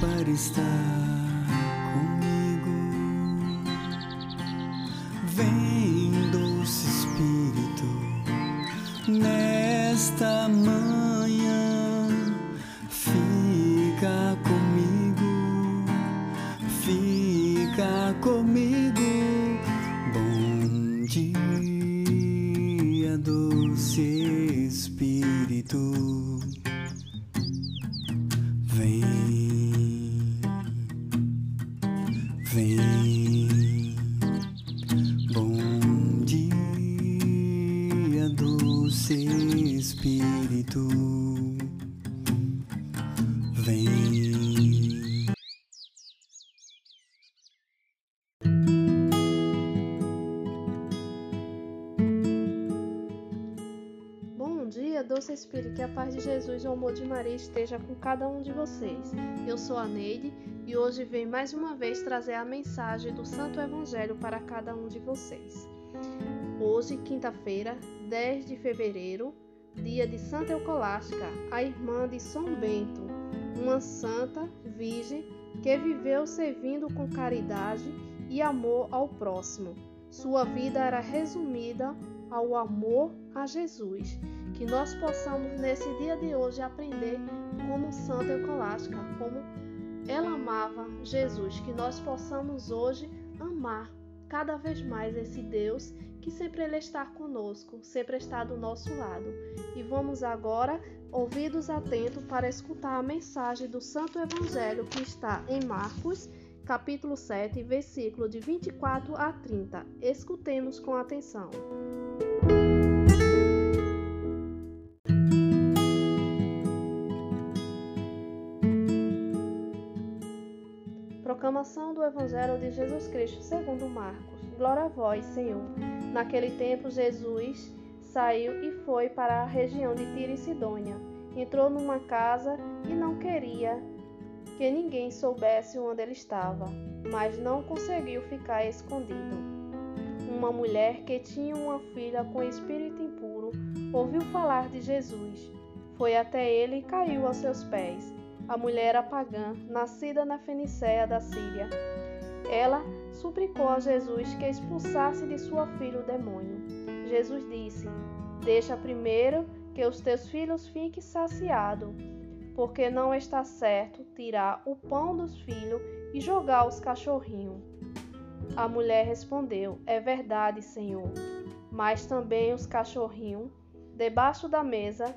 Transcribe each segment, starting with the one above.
para estar comigo. Vem, doce Espírito, nesta manhã, Espírito. Vem. Bom dia, doce Espírito, que a paz de Jesus e o amor de Maria esteja com cada um de vocês. Eu sou a Neide e hoje venho mais uma vez trazer a mensagem do Santo Evangelho para cada um de vocês. Hoje, quinta-feira, 10 de fevereiro, dia de Santa Eucolástica, a irmã de São Bento, uma santa virgem que viveu servindo com caridade e amor ao próximo. Sua vida era resumida ao amor a Jesus. Que nós possamos nesse dia de hoje aprender como Santa Eucolástica, como ela amava Jesus, que nós possamos hoje amar cada vez mais esse Deus que sempre ele está conosco, sempre está do nosso lado. E vamos agora ouvidos atentos para escutar a mensagem do Santo Evangelho que está em Marcos, capítulo 7, versículo de 24 a 30. Escutemos com atenção. Proclamação do Evangelho de Jesus Cristo segundo Marcos. Glória a vós, Senhor. Naquele tempo, Jesus saiu e foi para a região de Tiro e Sidônia. Entrou numa casa e não queria que ninguém soubesse onde ele estava, mas não conseguiu ficar escondido. Uma mulher que tinha uma filha com espírito impuro ouviu falar de Jesus. Foi até ele e caiu aos seus pés. A mulher era pagã, nascida na Fenicéia da Síria. Ela suplicou a Jesus que expulsasse de sua filha o demônio. Jesus disse: Deixa primeiro que os teus filhos fiquem saciados, porque não está certo tirar o pão dos filhos e jogar aos cachorrinhos. A mulher respondeu: É verdade, Senhor, mas também os cachorrinhos, debaixo da mesa,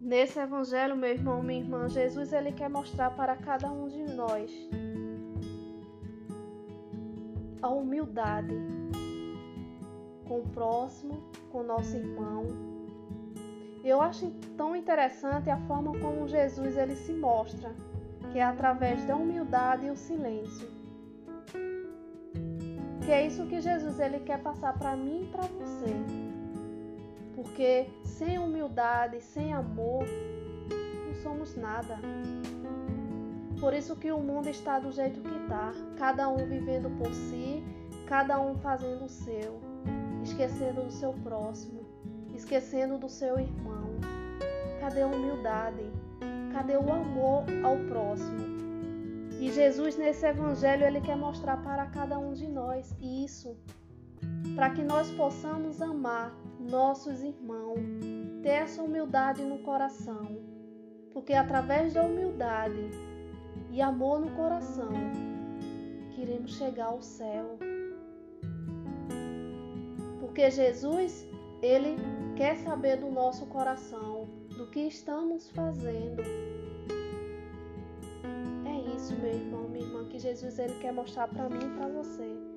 Nesse evangelho, meu irmão, minha irmã, Jesus ele quer mostrar para cada um de nós a humildade com o próximo, com o nosso irmão. Eu acho tão interessante a forma como Jesus ele se mostra, que é através da humildade e o silêncio. Que é isso que Jesus ele quer passar para mim e para você. Porque sem humildade, sem amor, não somos nada. Por isso que o mundo está do jeito que está, cada um vivendo por si, cada um fazendo o seu, esquecendo do seu próximo, esquecendo do seu irmão. Cadê a humildade? Cadê o amor ao próximo? E Jesus nesse evangelho ele quer mostrar para cada um de nós isso, para que nós possamos amar nossos irmãos, ter essa humildade no coração, porque através da humildade e amor no coração que iremos chegar ao céu. Porque Jesus, ele quer saber do nosso coração, do que estamos fazendo. É isso, meu irmão, minha irmã, que Jesus ele quer mostrar para mim e para você.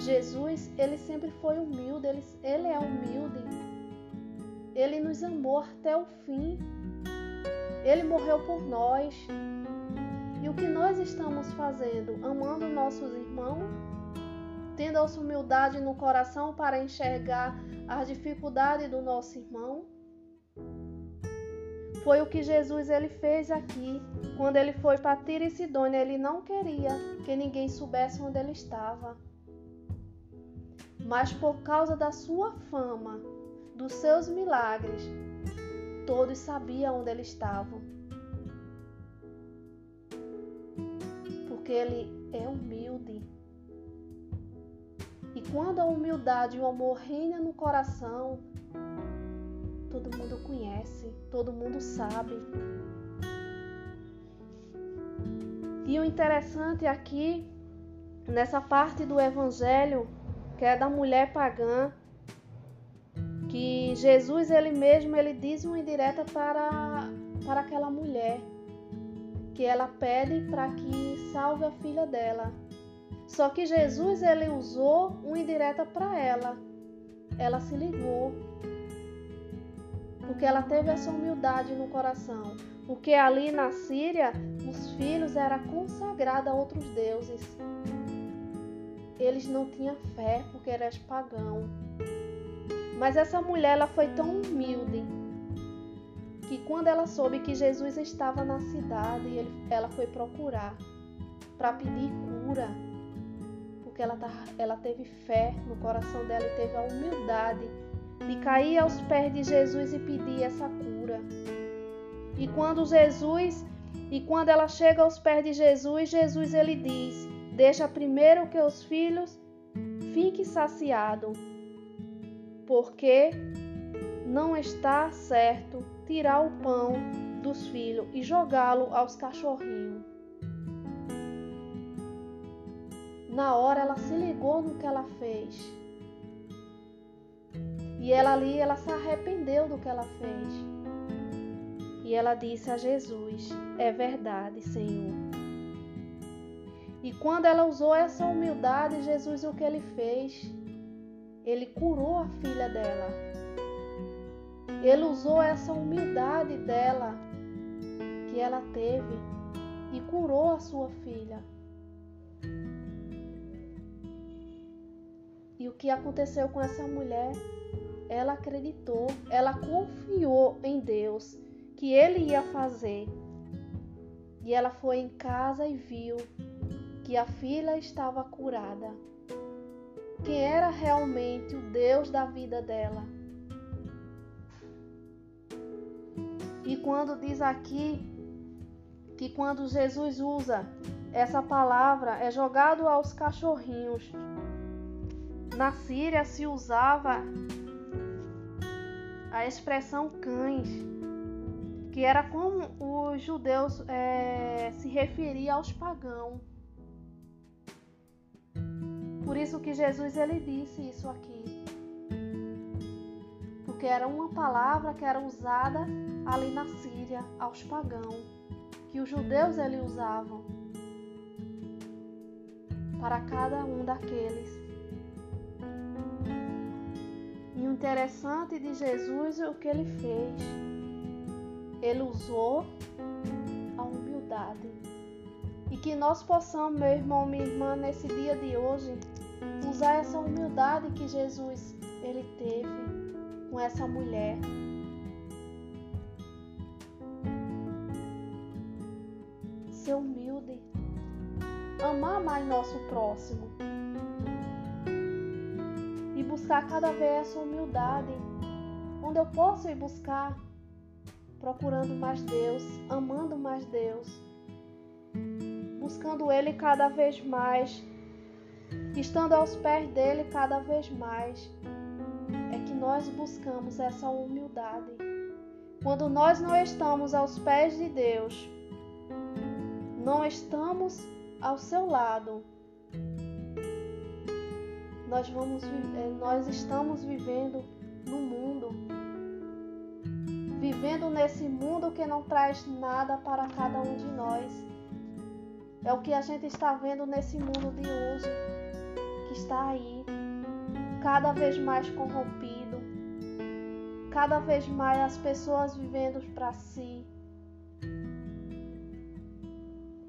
Jesus, ele sempre foi humilde, ele, ele é humilde. Ele nos amou até o fim. Ele morreu por nós. E o que nós estamos fazendo? Amando nossos irmãos? Tendo essa humildade no coração para enxergar as dificuldades do nosso irmão? Foi o que Jesus ele fez aqui. Quando ele foi para Tiro e Sidônia, ele não queria que ninguém soubesse onde ele estava. Mas por causa da sua fama, dos seus milagres, todos sabiam onde ele estava. Porque ele é humilde. E quando a humildade e o amor reina no coração, todo mundo conhece, todo mundo sabe. E o interessante aqui, nessa parte do Evangelho, que é da mulher pagã, que Jesus ele mesmo ele diz uma indireta para, para aquela mulher, que ela pede para que salve a filha dela. Só que Jesus ele usou uma indireta para ela. Ela se ligou porque ela teve essa humildade no coração. Porque ali na Síria, os filhos eram consagrados a outros deuses. Eles não tinham fé porque eram pagão. Mas essa mulher ela foi tão humilde que quando ela soube que Jesus estava na cidade, ela foi procurar para pedir cura. Porque ela, ela teve fé no coração dela e teve a humildade de cair aos pés de Jesus e pedir essa cura. E quando Jesus, e quando ela chega aos pés de Jesus, Jesus ele diz: Deixa primeiro que os filhos fiquem saciados, porque não está certo tirar o pão dos filhos e jogá-lo aos cachorrinhos. Na hora ela se ligou no que ela fez. E ela ali, ela se arrependeu do que ela fez. E ela disse a Jesus: É verdade, Senhor. E quando ela usou essa humildade, Jesus o que ele fez? Ele curou a filha dela. Ele usou essa humildade dela que ela teve e curou a sua filha. E o que aconteceu com essa mulher? ela acreditou, ela confiou em Deus que ele ia fazer. E ela foi em casa e viu que a filha estava curada. Quem era realmente o Deus da vida dela? E quando diz aqui que quando Jesus usa essa palavra é jogado aos cachorrinhos. Na Síria se usava a expressão cães, que era como os judeus é, se referiam aos pagãos. Por isso que Jesus ele disse isso aqui. Porque era uma palavra que era usada ali na Síria aos pagãos, que os judeus ele usavam para cada um daqueles e o interessante de Jesus é o que ele fez. Ele usou a humildade. E que nós possamos, meu irmão, minha irmã, nesse dia de hoje, usar essa humildade que Jesus ele teve com essa mulher. Ser humilde. Amar mais nosso próximo. Buscar cada vez essa humildade, onde eu posso ir buscar, procurando mais Deus, amando mais Deus, buscando Ele cada vez mais, estando aos pés dele cada vez mais, é que nós buscamos essa humildade. Quando nós não estamos aos pés de Deus, não estamos ao seu lado, nós, vamos, eh, nós estamos vivendo no mundo, vivendo nesse mundo que não traz nada para cada um de nós. É o que a gente está vendo nesse mundo de hoje, que está aí, cada vez mais corrompido, cada vez mais as pessoas vivendo para si.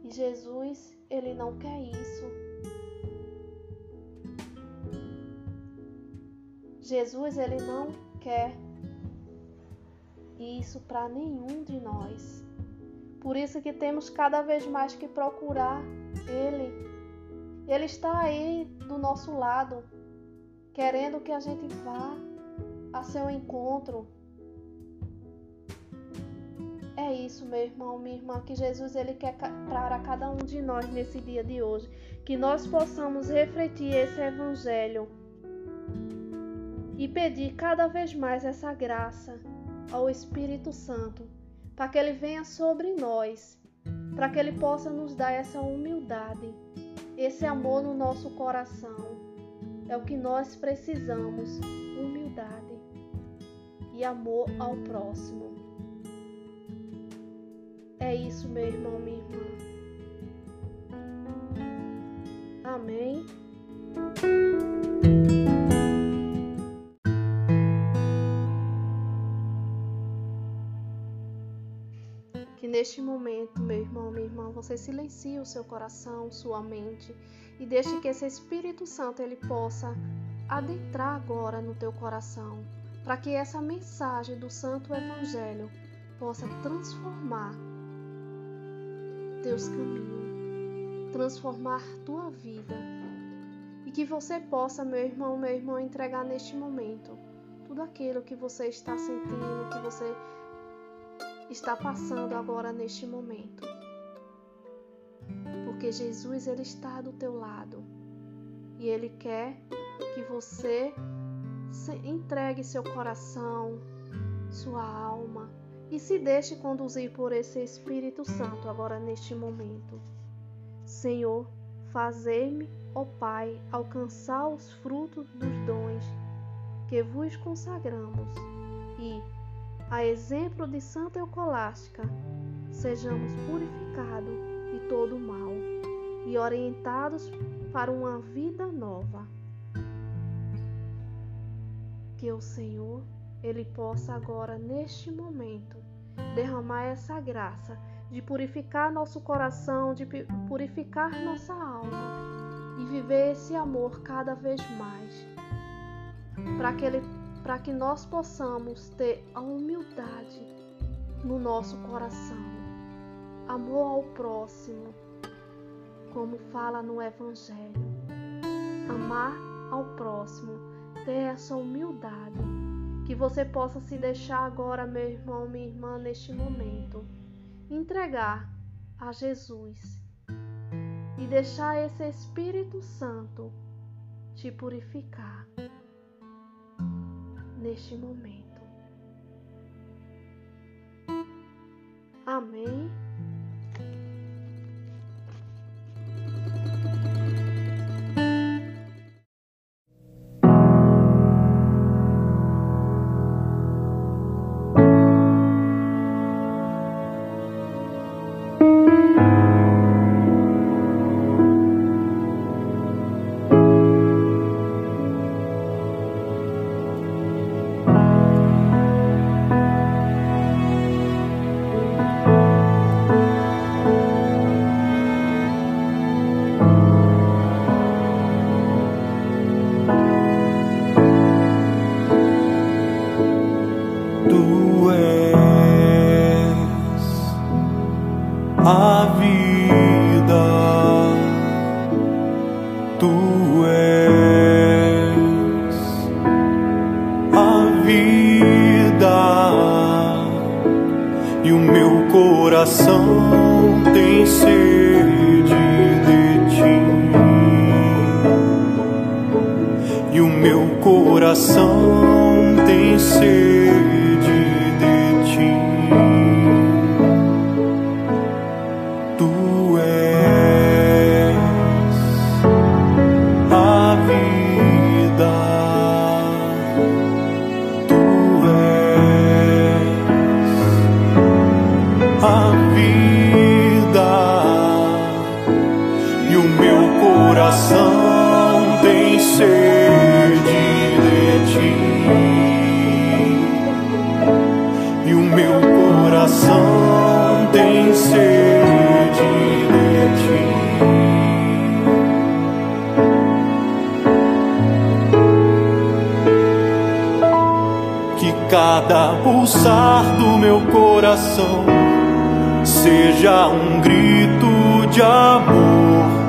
E Jesus, ele não quer isso. Jesus, ele não quer isso para nenhum de nós. Por isso que temos cada vez mais que procurar ele. Ele está aí do nosso lado, querendo que a gente vá a seu encontro. É isso, meu irmão, minha irmã, que Jesus ele quer para cada um de nós nesse dia de hoje, que nós possamos refletir esse evangelho e pedir cada vez mais essa graça ao Espírito Santo, para que ele venha sobre nós, para que ele possa nos dar essa humildade, esse amor no nosso coração. É o que nós precisamos, humildade e amor ao próximo. É isso, meu irmão, minha irmã. Amém. Neste momento, meu irmão, minha irmã, você silencie o seu coração, sua mente e deixe que esse Espírito Santo ele possa adentrar agora no teu coração, para que essa mensagem do Santo Evangelho possa transformar teus caminhos, transformar tua vida e que você possa, meu irmão, meu irmão, entregar neste momento tudo aquilo que você está sentindo, que você está passando agora neste momento. Porque Jesus ele está do teu lado e ele quer que você entregue seu coração, sua alma e se deixe conduzir por esse Espírito Santo agora neste momento. Senhor, fazei-me, ó Pai, alcançar os frutos dos dons que vos consagramos e a exemplo de Santa Eucolástica, sejamos purificados de todo mal e orientados para uma vida nova. Que o Senhor, Ele possa agora, neste momento, derramar essa graça de purificar nosso coração, de purificar nossa alma e viver esse amor cada vez mais, para que Ele para que nós possamos ter a humildade no nosso coração, amor ao próximo, como fala no Evangelho. Amar ao próximo, ter essa humildade, que você possa se deixar agora, meu irmão, minha irmã, neste momento, entregar a Jesus e deixar esse Espírito Santo te purificar neste momento. Amém. Cada pulsar do meu coração seja um grito de amor.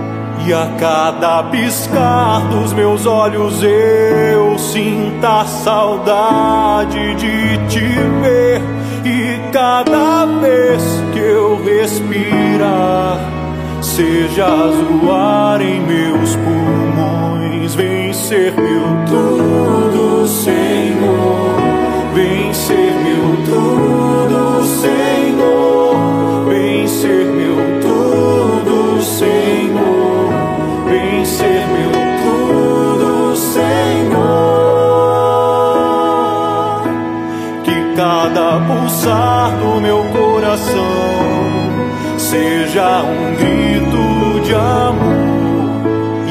E a cada piscar dos meus olhos eu sinta saudade de te ver. E cada vez que eu respirar, sejas o ar em meus pulmões. Vem ser meu tudo, Senhor. Vem ser meu tudo, Senhor. Vem ser meu tudo, Senhor. Que cada pulsar do meu coração seja um grito de amor.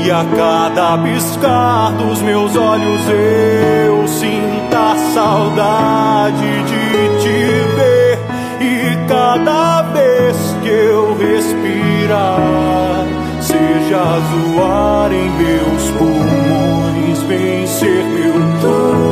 E a cada piscar dos meus olhos eu sinta saudade de cada vez que eu respirar, sejas o ar em meus pulmões, vencer meu dor.